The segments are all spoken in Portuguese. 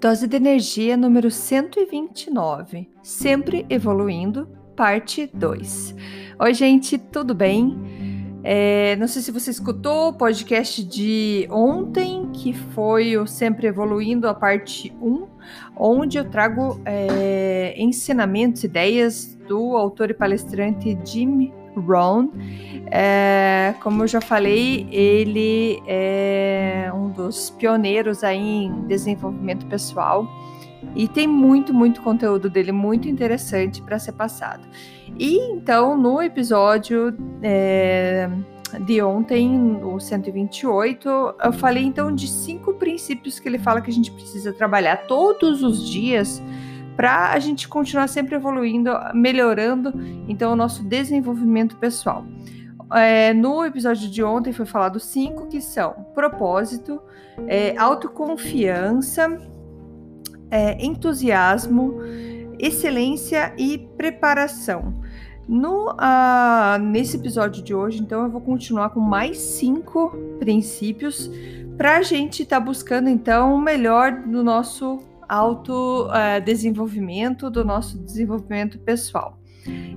Dose de energia número 129, sempre evoluindo, parte 2. Oi, gente, tudo bem? É, não sei se você escutou o podcast de ontem, que foi o Sempre Evoluindo, a parte 1, onde eu trago é, ensinamentos, ideias do autor e palestrante Jim Rohn. É, como eu já falei, ele é um dos pioneiros aí em desenvolvimento pessoal e tem muito, muito conteúdo dele muito interessante para ser passado. E então, no episódio é, de ontem, o 128, eu falei então de cinco princípios que ele fala que a gente precisa trabalhar todos os dias para a gente continuar sempre evoluindo, melhorando então o nosso desenvolvimento pessoal. É, no episódio de ontem foi falado cinco que são propósito, é, autoconfiança, é, entusiasmo, excelência e preparação. No, uh, nesse episódio de hoje, então, eu vou continuar com mais cinco princípios para a gente estar tá buscando, então, o melhor do nosso autodesenvolvimento, do nosso desenvolvimento pessoal.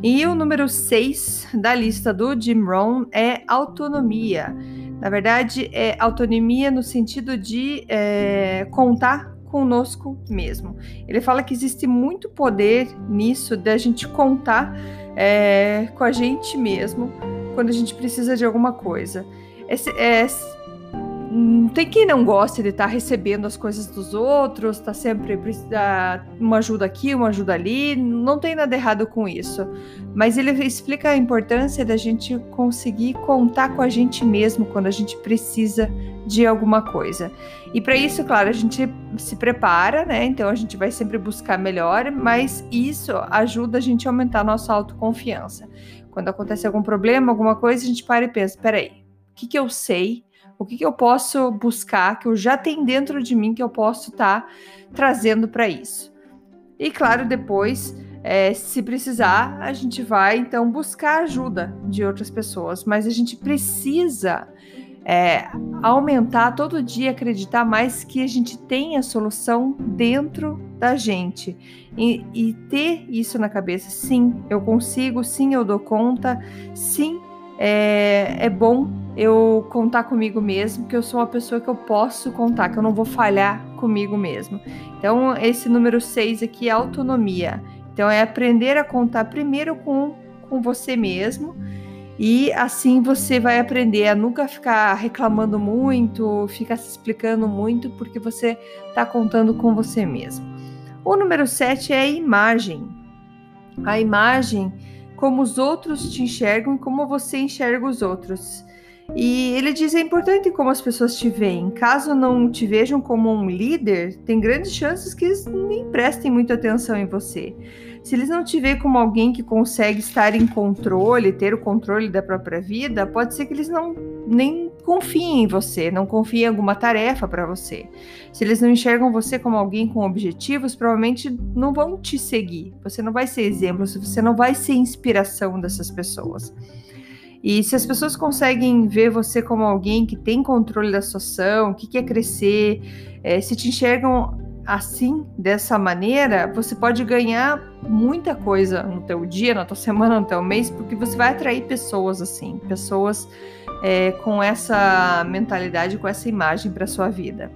E o número 6 da lista do Jim Rohn é autonomia. Na verdade, é autonomia no sentido de é, contar conosco mesmo. Ele fala que existe muito poder nisso da gente contar é, com a gente mesmo quando a gente precisa de alguma coisa. Esse, é, tem quem não goste de estar tá recebendo as coisas dos outros, tá sempre uma ajuda aqui, uma ajuda ali, não tem nada errado com isso. Mas ele explica a importância da gente conseguir contar com a gente mesmo quando a gente precisa de alguma coisa. E para isso, claro, a gente se prepara, né? Então a gente vai sempre buscar melhor, mas isso ajuda a gente a aumentar a nossa autoconfiança. Quando acontece algum problema, alguma coisa, a gente para e pensa: peraí, o que, que eu sei? O que, que eu posso buscar, que eu já tenho dentro de mim, que eu posso estar tá trazendo para isso? E claro, depois, é, se precisar, a gente vai então buscar ajuda de outras pessoas, mas a gente precisa é, aumentar todo dia, acreditar mais que a gente tem a solução dentro da gente e, e ter isso na cabeça. Sim, eu consigo, sim, eu dou conta, sim, é, é bom eu contar comigo mesmo, que eu sou uma pessoa que eu posso contar, que eu não vou falhar comigo mesmo. Então, esse número 6 aqui é autonomia. Então, é aprender a contar primeiro com, com você mesmo. E assim você vai aprender a nunca ficar reclamando muito, ficar se explicando muito, porque você está contando com você mesmo. O número 7 é a imagem. A imagem como os outros te enxergam e como você enxerga os outros. E ele diz é importante como as pessoas te veem. Caso não te vejam como um líder, tem grandes chances que eles nem prestem muita atenção em você. Se eles não te veem como alguém que consegue estar em controle, ter o controle da própria vida, pode ser que eles não nem confiem em você, não confiem em alguma tarefa para você. Se eles não enxergam você como alguém com objetivos, provavelmente não vão te seguir. Você não vai ser exemplo, você não vai ser inspiração dessas pessoas. E se as pessoas conseguem ver você como alguém que tem controle da situação, que quer crescer, é, se te enxergam assim, dessa maneira, você pode ganhar muita coisa no teu dia, na tua semana, no teu mês, porque você vai atrair pessoas assim, pessoas é, com essa mentalidade, com essa imagem para sua vida.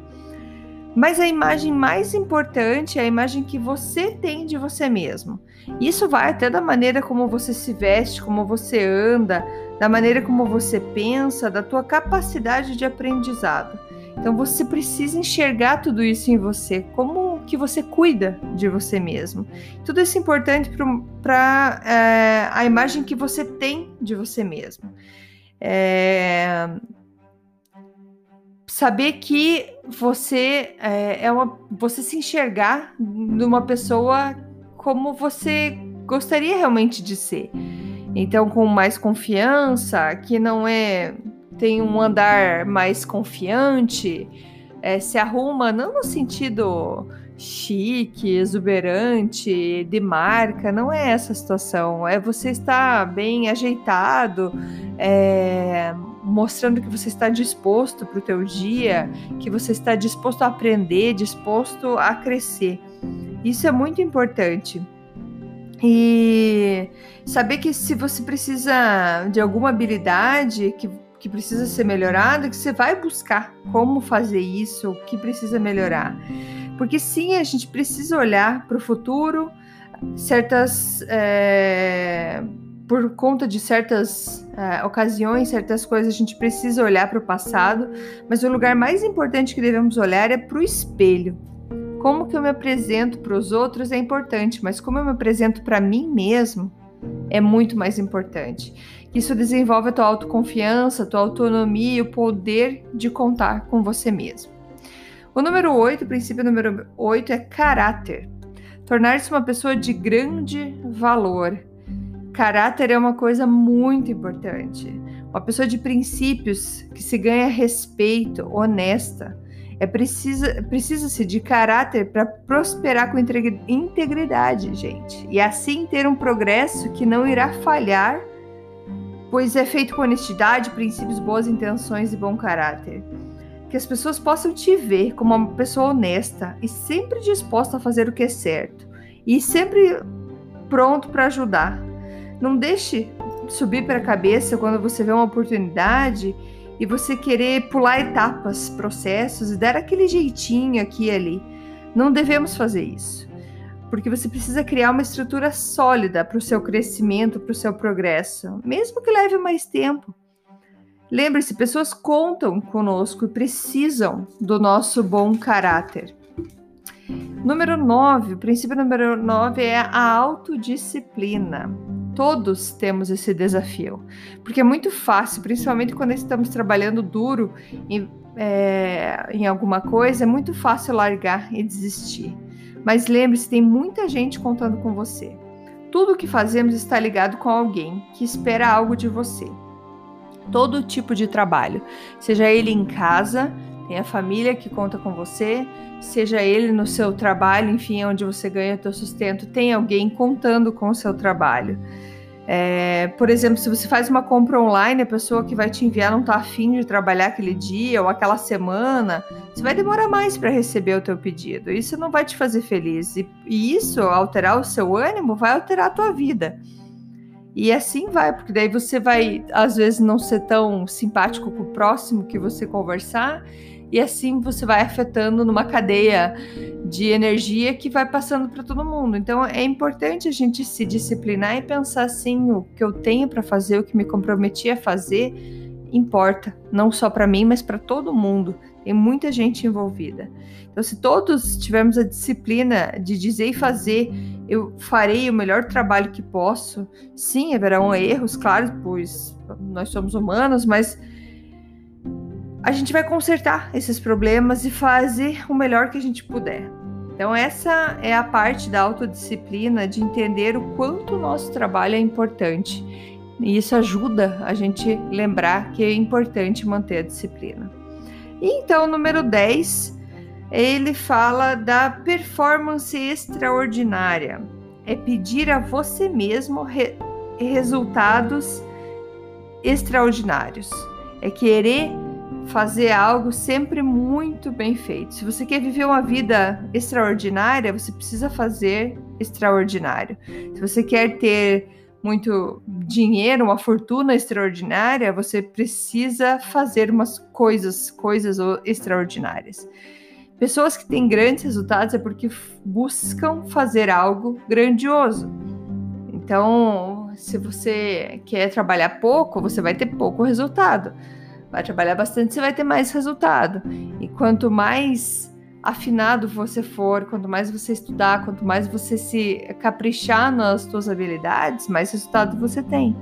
Mas a imagem mais importante é a imagem que você tem de você mesmo. Isso vai até da maneira como você se veste, como você anda, da maneira como você pensa, da tua capacidade de aprendizado. Então você precisa enxergar tudo isso em você. Como que você cuida de você mesmo. Tudo isso é importante para é, a imagem que você tem de você mesmo. É, saber que você é, é uma, você se enxergar numa pessoa como você gostaria realmente de ser. Então, com mais confiança, que não é tem um andar mais confiante, é, se arruma não no sentido chique, exuberante, de marca, não é essa situação. É você estar bem ajeitado, é, mostrando que você está disposto para o teu dia, que você está disposto a aprender, disposto a crescer. Isso é muito importante. E saber que se você precisa de alguma habilidade que, que precisa ser melhorada, que você vai buscar como fazer isso, o que precisa melhorar. Porque sim, a gente precisa olhar para o futuro, certas. É, por conta de certas é, ocasiões, certas coisas, a gente precisa olhar para o passado, mas o lugar mais importante que devemos olhar é para o espelho. Como que eu me apresento para os outros é importante, mas como eu me apresento para mim mesmo é muito mais importante. Isso desenvolve a tua autoconfiança, a tua autonomia e o poder de contar com você mesmo. O número 8, o princípio número 8 é caráter. Tornar-se uma pessoa de grande valor. Caráter é uma coisa muito importante. Uma pessoa de princípios que se ganha respeito, honesta, é precisa, precisa-se de caráter para prosperar com integridade, gente. E assim ter um progresso que não irá falhar, pois é feito com honestidade, princípios, boas intenções e bom caráter. Que as pessoas possam te ver como uma pessoa honesta e sempre disposta a fazer o que é certo. E sempre pronto para ajudar. Não deixe subir para a cabeça quando você vê uma oportunidade e você querer pular etapas, processos e dar aquele jeitinho aqui e ali. Não devemos fazer isso, porque você precisa criar uma estrutura sólida para o seu crescimento, para o seu progresso, mesmo que leve mais tempo. Lembre-se, pessoas contam conosco e precisam do nosso bom caráter. Número 9, o princípio número 9 é a autodisciplina. Todos temos esse desafio, porque é muito fácil, principalmente quando estamos trabalhando duro em, é, em alguma coisa, é muito fácil largar e desistir. Mas lembre-se, tem muita gente contando com você. Tudo o que fazemos está ligado com alguém que espera algo de você. Todo tipo de trabalho, seja ele em casa, tem a família que conta com você, seja ele no seu trabalho, enfim, onde você ganha seu sustento, tem alguém contando com o seu trabalho. É, por exemplo, se você faz uma compra online, a pessoa que vai te enviar não está afim de trabalhar aquele dia ou aquela semana, você vai demorar mais para receber o teu pedido. Isso não vai te fazer feliz. E, e isso, alterar o seu ânimo, vai alterar a tua vida. E assim vai, porque daí você vai, às vezes, não ser tão simpático com o próximo que você conversar e assim você vai afetando numa cadeia de energia que vai passando para todo mundo. Então é importante a gente se disciplinar e pensar assim: o que eu tenho para fazer, o que me comprometi a fazer, importa, não só para mim, mas para todo mundo. Tem muita gente envolvida. Então, se todos tivermos a disciplina de dizer e fazer, eu farei o melhor trabalho que posso. Sim, haverão erros, claro, pois nós somos humanos, mas a gente vai consertar esses problemas e fazer o melhor que a gente puder. Então, essa é a parte da autodisciplina, de entender o quanto o nosso trabalho é importante. E isso ajuda a gente lembrar que é importante manter a disciplina. E então, número 10, ele fala da performance extraordinária. É pedir a você mesmo re resultados extraordinários. É querer fazer algo sempre muito bem feito. Se você quer viver uma vida extraordinária, você precisa fazer extraordinário. Se você quer ter muito dinheiro, uma fortuna extraordinária, você precisa fazer umas coisas, coisas extraordinárias. Pessoas que têm grandes resultados é porque buscam fazer algo grandioso. Então, se você quer trabalhar pouco, você vai ter pouco resultado vai trabalhar bastante, você vai ter mais resultado. E quanto mais afinado você for, quanto mais você estudar, quanto mais você se caprichar nas suas habilidades, mais resultado você tem.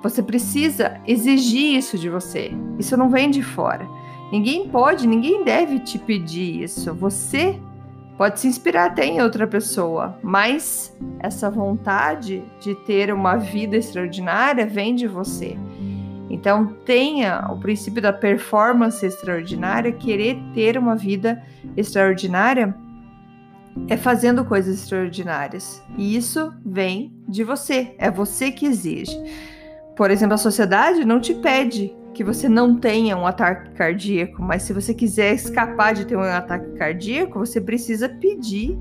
Você precisa exigir isso de você. Isso não vem de fora. Ninguém pode, ninguém deve te pedir isso. Você pode se inspirar até em outra pessoa, mas essa vontade de ter uma vida extraordinária vem de você. Então, tenha o princípio da performance extraordinária, querer ter uma vida extraordinária é fazendo coisas extraordinárias. E isso vem de você, é você que exige. Por exemplo, a sociedade não te pede que você não tenha um ataque cardíaco, mas se você quiser escapar de ter um ataque cardíaco, você precisa pedir,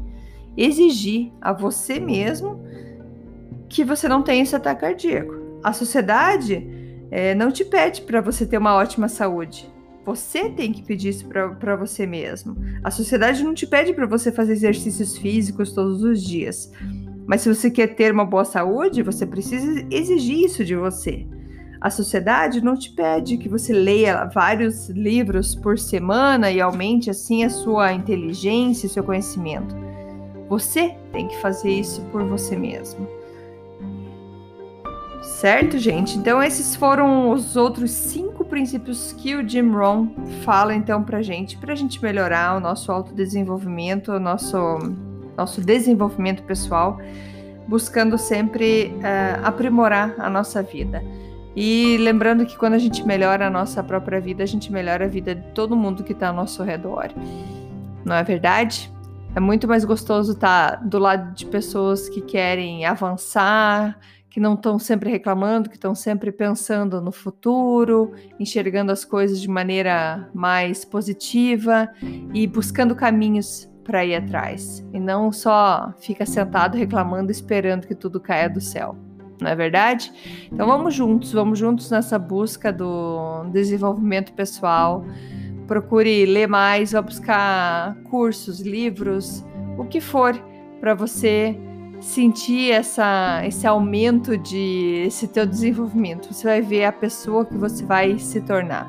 exigir a você mesmo que você não tenha esse ataque cardíaco. A sociedade é, não te pede para você ter uma ótima saúde. Você tem que pedir isso para você mesmo. A sociedade não te pede para você fazer exercícios físicos todos os dias. Mas se você quer ter uma boa saúde, você precisa exigir isso de você. A sociedade não te pede que você leia vários livros por semana e aumente assim a sua inteligência e seu conhecimento. Você tem que fazer isso por você mesmo. Certo, gente? Então, esses foram os outros cinco princípios que o Jim Rohn fala então pra gente, pra gente melhorar o nosso autodesenvolvimento, o nosso, nosso desenvolvimento pessoal, buscando sempre uh, aprimorar a nossa vida. E lembrando que quando a gente melhora a nossa própria vida, a gente melhora a vida de todo mundo que está ao nosso redor. Não é verdade? É muito mais gostoso estar tá do lado de pessoas que querem avançar, que não estão sempre reclamando, que estão sempre pensando no futuro, enxergando as coisas de maneira mais positiva e buscando caminhos para ir atrás. E não só fica sentado reclamando, esperando que tudo caia do céu. Não é verdade? Então vamos juntos, vamos juntos nessa busca do desenvolvimento pessoal. Procure ler mais, vá buscar cursos, livros, o que for para você sentir essa, esse aumento de esse teu desenvolvimento. Você vai ver a pessoa que você vai se tornar.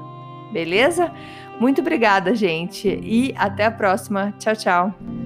Beleza? Muito obrigada, gente, e até a próxima. Tchau, tchau.